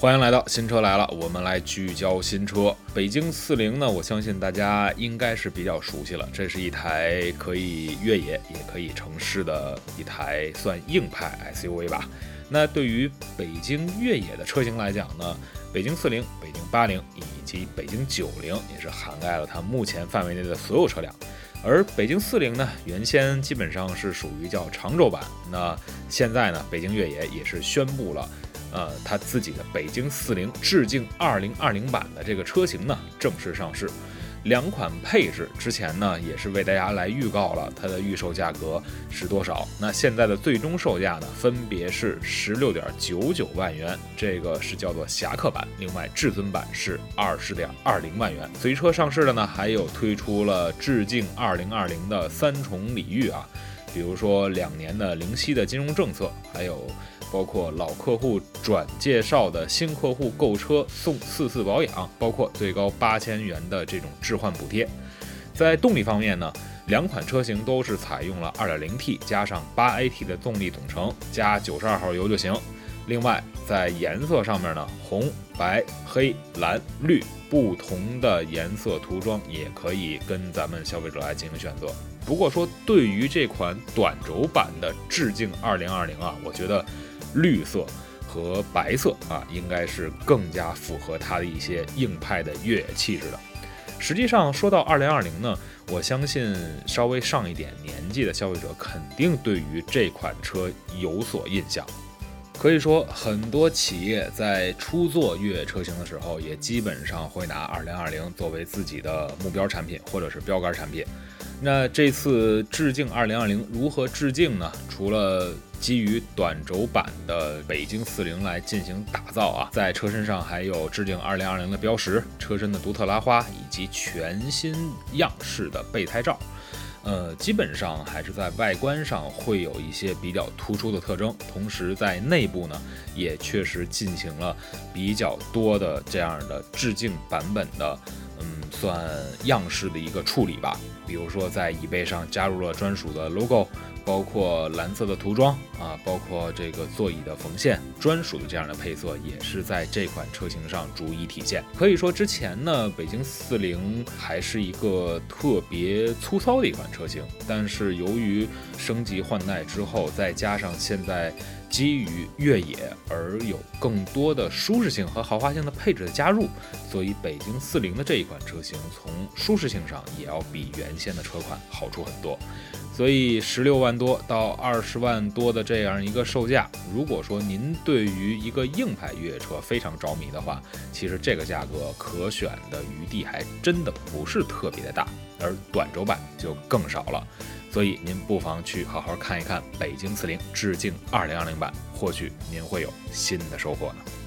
欢迎来到新车来了，我们来聚焦新车。北京四零呢，我相信大家应该是比较熟悉了。这是一台可以越野也可以城市的一台算硬派 SUV 吧。那对于北京越野的车型来讲呢，北京四零、北京八零以及北京九零也是涵盖了它目前范围内的所有车辆。而北京四零呢，原先基本上是属于叫长轴版，那现在呢，北京越野也是宣布了。呃，它自己的北京四零致敬二零二零版的这个车型呢，正式上市。两款配置之前呢，也是为大家来预告了它的预售价格是多少。那现在的最终售价呢，分别是十六点九九万元，这个是叫做侠客版；另外至尊版是二十点二零万元。随车上市的呢，还有推出了致敬二零二零的三重礼遇啊，比如说两年的零息的金融政策，还有。包括老客户转介绍的新客户购车送四次保养，包括最高八千元的这种置换补贴。在动力方面呢，两款车型都是采用了 2.0T 加上 8AT 的动力总成，加92号油就行。另外，在颜色上面呢，红、白、黑、蓝、绿不同的颜色涂装也可以跟咱们消费者来进行选择。不过说，对于这款短轴版的致敬2020啊，我觉得。绿色和白色啊，应该是更加符合它的一些硬派的越野气质的。实际上，说到二零二零呢，我相信稍微上一点年纪的消费者肯定对于这款车有所印象。可以说，很多企业在初做越野车型的时候，也基本上会拿二零二零作为自己的目标产品或者是标杆产品。那这次致敬二零二零如何致敬呢？除了基于短轴版的北京四零来进行打造啊，在车身上还有致敬二零二零的标识、车身的独特拉花以及全新样式的备胎罩。呃，基本上还是在外观上会有一些比较突出的特征，同时在内部呢，也确实进行了比较多的这样的致敬版本的。嗯算样式的一个处理吧，比如说在椅背上加入了专属的 logo，包括蓝色的涂装啊，包括这个座椅的缝线，专属的这样的配色也是在这款车型上逐一体现。可以说之前呢，北京四零还是一个特别粗糙的一款车型，但是由于升级换代之后，再加上现在。基于越野而有更多的舒适性和豪华性的配置的加入，所以北京四零的这一款车型从舒适性上也要比原先的车款好出很多。所以十六万多到二十万多的这样一个售价，如果说您对于一个硬派越野车非常着迷的话，其实这个价格可选的余地还真的不是特别的大，而短轴版就更少了。所以您不妨去好好看一看北京四零致敬二零二零版，或许您会有新的收获呢。